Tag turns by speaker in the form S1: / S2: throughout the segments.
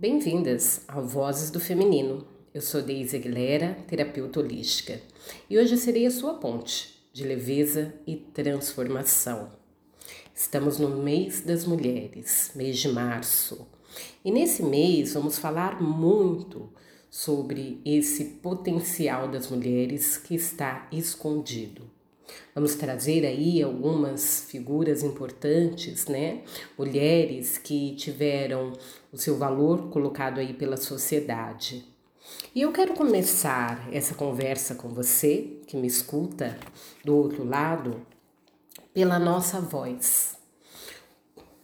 S1: Bem-vindas ao Vozes do Feminino. Eu sou Deise Aguilera, terapeuta holística, e hoje serei a sua ponte de leveza e transformação. Estamos no mês das mulheres, mês de março, e nesse mês vamos falar muito sobre esse potencial das mulheres que está escondido. Vamos trazer aí algumas figuras importantes, né? Mulheres que tiveram o seu valor colocado aí pela sociedade. E eu quero começar essa conversa com você que me escuta do outro lado pela nossa voz.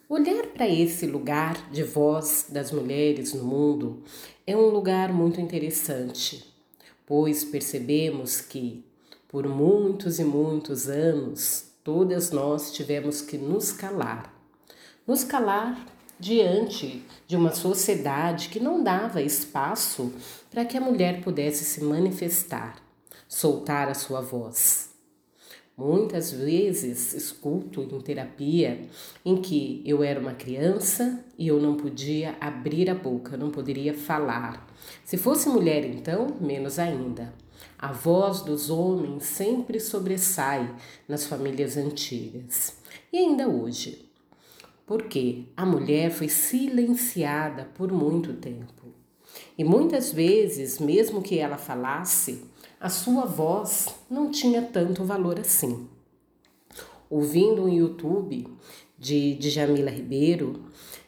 S1: Olhar para esse lugar de voz das mulheres no mundo é um lugar muito interessante, pois percebemos que por muitos e muitos anos todas nós tivemos que nos calar. Nos calar diante de uma sociedade que não dava espaço para que a mulher pudesse se manifestar, soltar a sua voz. Muitas vezes escuto em terapia em que eu era uma criança e eu não podia abrir a boca, não poderia falar. Se fosse mulher, então, menos ainda. A voz dos homens sempre sobressai nas famílias antigas e ainda hoje porque a mulher foi silenciada por muito tempo. E muitas vezes, mesmo que ela falasse, a sua voz não tinha tanto valor assim. Ouvindo um YouTube de, de Jamila Ribeiro,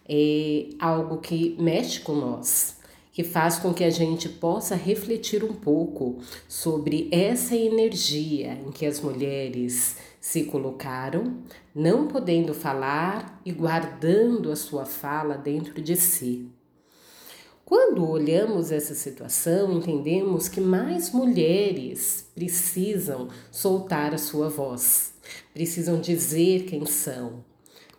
S1: é algo que mexe com nós, que faz com que a gente possa refletir um pouco sobre essa energia em que as mulheres se colocaram, não podendo falar e guardando a sua fala dentro de si. Quando olhamos essa situação, entendemos que mais mulheres precisam soltar a sua voz, precisam dizer quem são,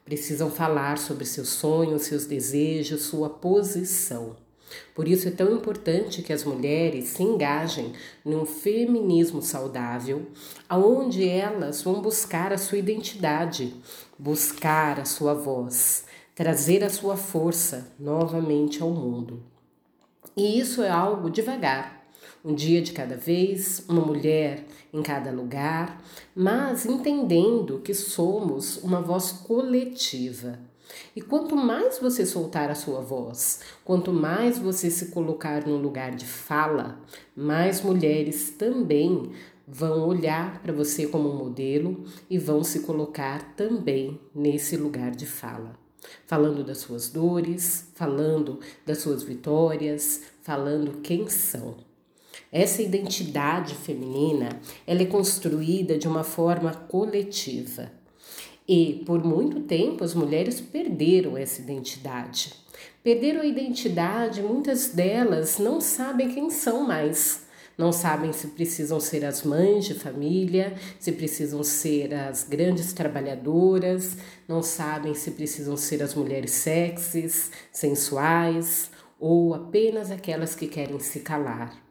S1: precisam falar sobre seus sonhos, seus desejos, sua posição. Por isso é tão importante que as mulheres se engajem num feminismo saudável, aonde elas vão buscar a sua identidade, buscar a sua voz, trazer a sua força novamente ao mundo. E isso é algo devagar, um dia de cada vez, uma mulher em cada lugar, mas entendendo que somos uma voz coletiva e quanto mais você soltar a sua voz, quanto mais você se colocar no lugar de fala, mais mulheres também vão olhar para você como um modelo e vão se colocar também nesse lugar de fala. Falando das suas dores, falando das suas vitórias, falando quem são. Essa identidade feminina, ela é construída de uma forma coletiva. E por muito tempo as mulheres perderam essa identidade. Perderam a identidade, muitas delas não sabem quem são mais. Não sabem se precisam ser as mães de família, se precisam ser as grandes trabalhadoras, não sabem se precisam ser as mulheres sexys, sensuais ou apenas aquelas que querem se calar.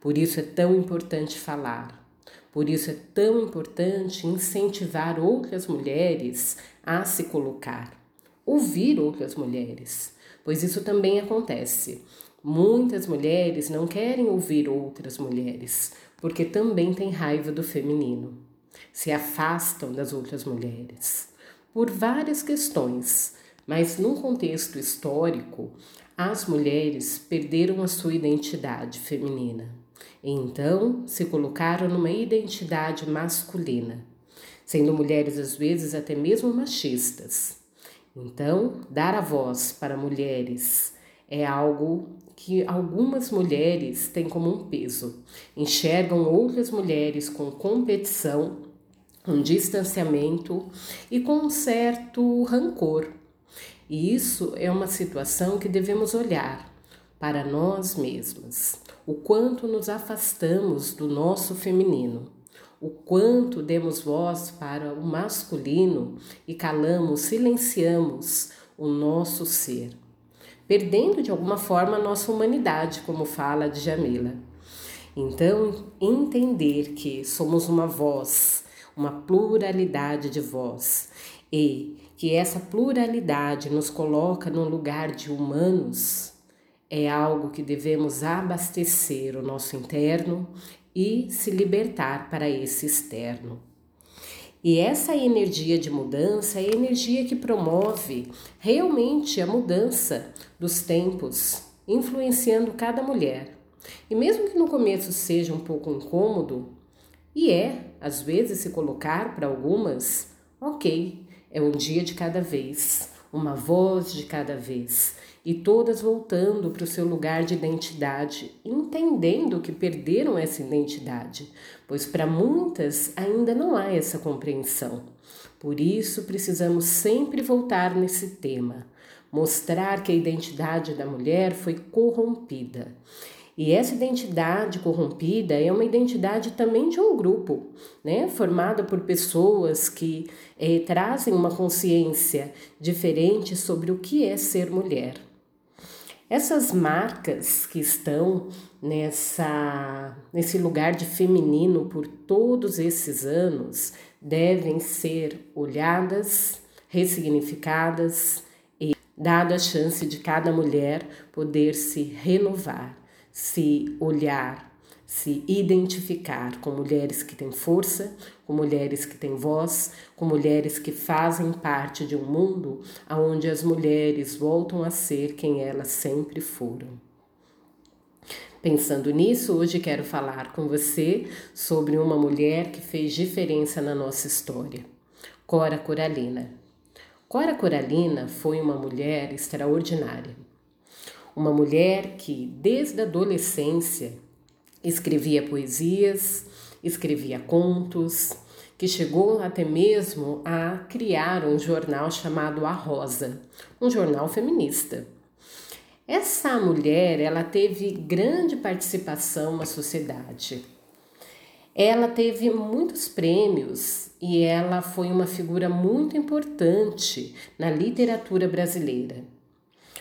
S1: Por isso é tão importante falar, por isso é tão importante incentivar outras mulheres a se colocar, ouvir outras mulheres, pois isso também acontece. Muitas mulheres não querem ouvir outras mulheres, porque também têm raiva do feminino. Se afastam das outras mulheres por várias questões, mas num contexto histórico, as mulheres perderam a sua identidade feminina. Então se colocaram numa identidade masculina, sendo mulheres às vezes até mesmo machistas. Então, dar a voz para mulheres é algo que algumas mulheres têm como um peso. Enxergam outras mulheres com competição, um distanciamento e com um certo rancor. E isso é uma situação que devemos olhar para nós mesmas, o quanto nos afastamos do nosso feminino, o quanto demos voz para o masculino e calamos, silenciamos o nosso ser, perdendo de alguma forma a nossa humanidade, como fala de Jamila. Então, entender que somos uma voz, uma pluralidade de voz e que essa pluralidade nos coloca no lugar de humanos é algo que devemos abastecer o nosso interno e se libertar para esse externo. E essa energia de mudança é a energia que promove realmente a mudança dos tempos, influenciando cada mulher. E mesmo que no começo seja um pouco incômodo, e é, às vezes, se colocar para algumas, ok, é um dia de cada vez, uma voz de cada vez, e todas voltando para o seu lugar de identidade, entendendo que perderam essa identidade, pois para muitas ainda não há essa compreensão. Por isso, precisamos sempre voltar nesse tema, mostrar que a identidade da mulher foi corrompida. E essa identidade corrompida é uma identidade também de um grupo, né? formada por pessoas que eh, trazem uma consciência diferente sobre o que é ser mulher. Essas marcas que estão nessa, nesse lugar de feminino por todos esses anos devem ser olhadas, ressignificadas e dada a chance de cada mulher poder se renovar, se olhar se identificar com mulheres que têm força, com mulheres que têm voz, com mulheres que fazem parte de um mundo onde as mulheres voltam a ser quem elas sempre foram. Pensando nisso, hoje quero falar com você sobre uma mulher que fez diferença na nossa história, Cora Coralina. Cora Coralina foi uma mulher extraordinária. Uma mulher que, desde a adolescência, Escrevia poesias, escrevia contos, que chegou até mesmo a criar um jornal chamado A Rosa, um jornal feminista. Essa mulher, ela teve grande participação na sociedade. Ela teve muitos prêmios e ela foi uma figura muito importante na literatura brasileira.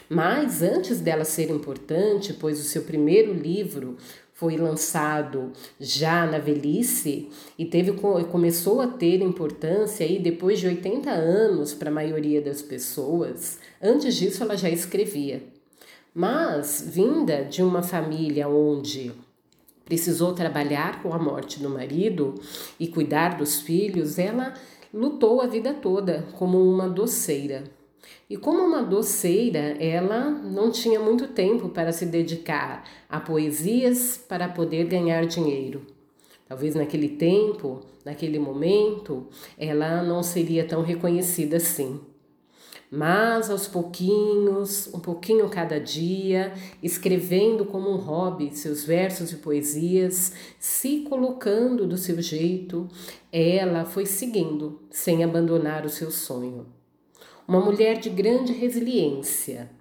S1: Mas antes dela ser importante, pois o seu primeiro livro foi lançado já na velhice e teve começou a ter importância aí depois de 80 anos para a maioria das pessoas. Antes disso ela já escrevia. Mas vinda de uma família onde precisou trabalhar com a morte do marido e cuidar dos filhos, ela lutou a vida toda como uma doceira. E como uma doceira, ela não tinha muito tempo para se dedicar a poesias para poder ganhar dinheiro. Talvez naquele tempo, naquele momento, ela não seria tão reconhecida assim. Mas aos pouquinhos, um pouquinho cada dia, escrevendo como um hobby seus versos e poesias, se colocando do seu jeito, ela foi seguindo, sem abandonar o seu sonho uma mulher de grande resiliência,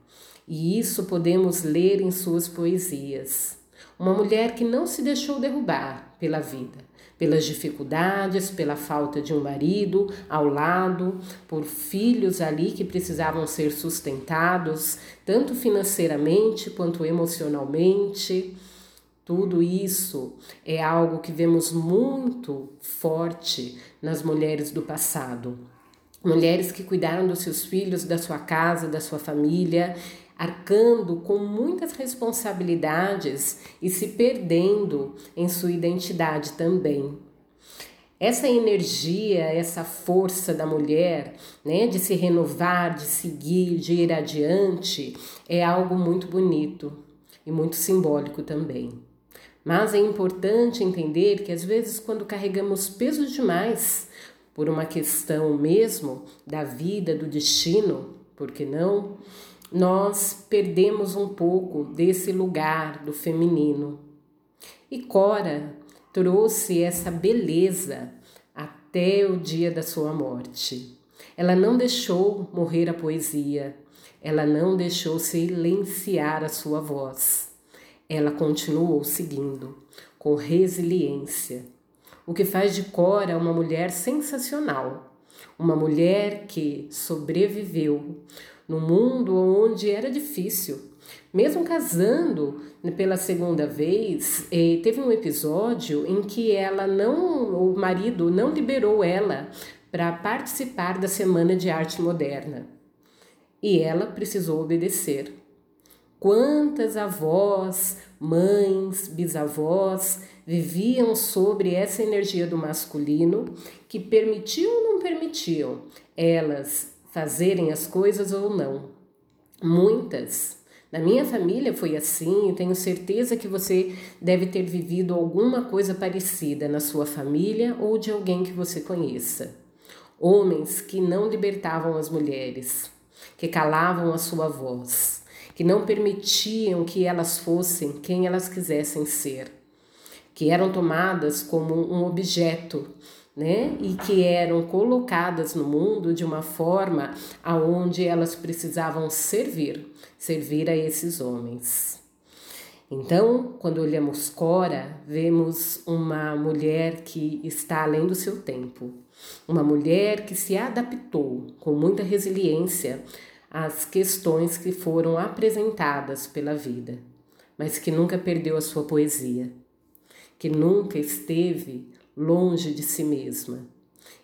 S1: e isso podemos ler em suas poesias. Uma mulher que não se deixou derrubar pela vida, pelas dificuldades, pela falta de um marido ao lado, por filhos ali que precisavam ser sustentados, tanto financeiramente quanto emocionalmente. Tudo isso é algo que vemos muito forte nas mulheres do passado mulheres que cuidaram dos seus filhos, da sua casa, da sua família, arcando com muitas responsabilidades e se perdendo em sua identidade também. Essa energia, essa força da mulher, né, de se renovar, de seguir, de ir adiante, é algo muito bonito e muito simbólico também. Mas é importante entender que às vezes quando carregamos pesos demais, por uma questão mesmo da vida, do destino, porque não? Nós perdemos um pouco desse lugar do feminino. E Cora trouxe essa beleza até o dia da sua morte. Ela não deixou morrer a poesia, ela não deixou silenciar a sua voz. Ela continuou seguindo com resiliência o que faz de Cora uma mulher sensacional, uma mulher que sobreviveu no mundo onde era difícil. Mesmo casando pela segunda vez, teve um episódio em que ela não, o marido não liberou ela para participar da Semana de Arte Moderna. E ela precisou obedecer. Quantas avós, mães, bisavós viviam sobre essa energia do masculino que permitiam ou não permitiam elas fazerem as coisas ou não. Muitas. Na minha família foi assim, e tenho certeza que você deve ter vivido alguma coisa parecida na sua família ou de alguém que você conheça. Homens que não libertavam as mulheres, que calavam a sua voz, que não permitiam que elas fossem quem elas quisessem ser, que eram tomadas como um objeto, né? E que eram colocadas no mundo de uma forma aonde elas precisavam servir, servir a esses homens. Então, quando olhamos Cora, vemos uma mulher que está além do seu tempo, uma mulher que se adaptou com muita resiliência as questões que foram apresentadas pela vida, mas que nunca perdeu a sua poesia, que nunca esteve longe de si mesma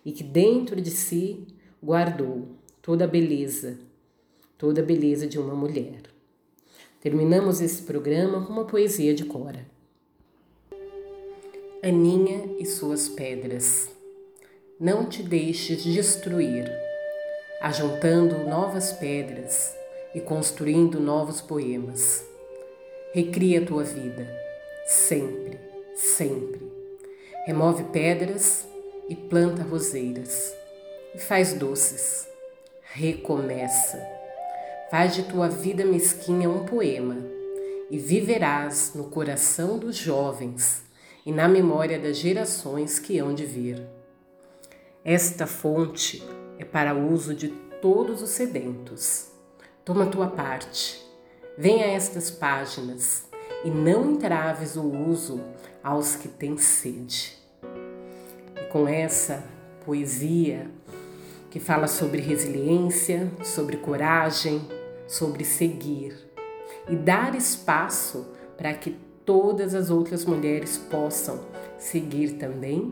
S1: e que dentro de si guardou toda a beleza, toda a beleza de uma mulher. Terminamos esse programa com uma poesia de Cora. Aninha e suas pedras. Não te deixes destruir ajuntando novas pedras e construindo novos poemas. Recria tua vida, sempre, sempre. Remove pedras e planta roseiras. E faz doces. Recomeça. Faz de tua vida mesquinha um poema e viverás no coração dos jovens e na memória das gerações que hão de vir. Esta fonte é para uso de todos os sedentos. Toma tua parte, venha a estas páginas e não entraves o uso aos que têm sede. E com essa poesia que fala sobre resiliência, sobre coragem, sobre seguir e dar espaço para que todas as outras mulheres possam seguir também,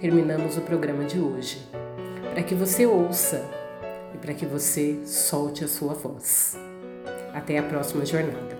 S1: terminamos o programa de hoje para que você ouça e para que você solte a sua voz. Até a próxima jornada.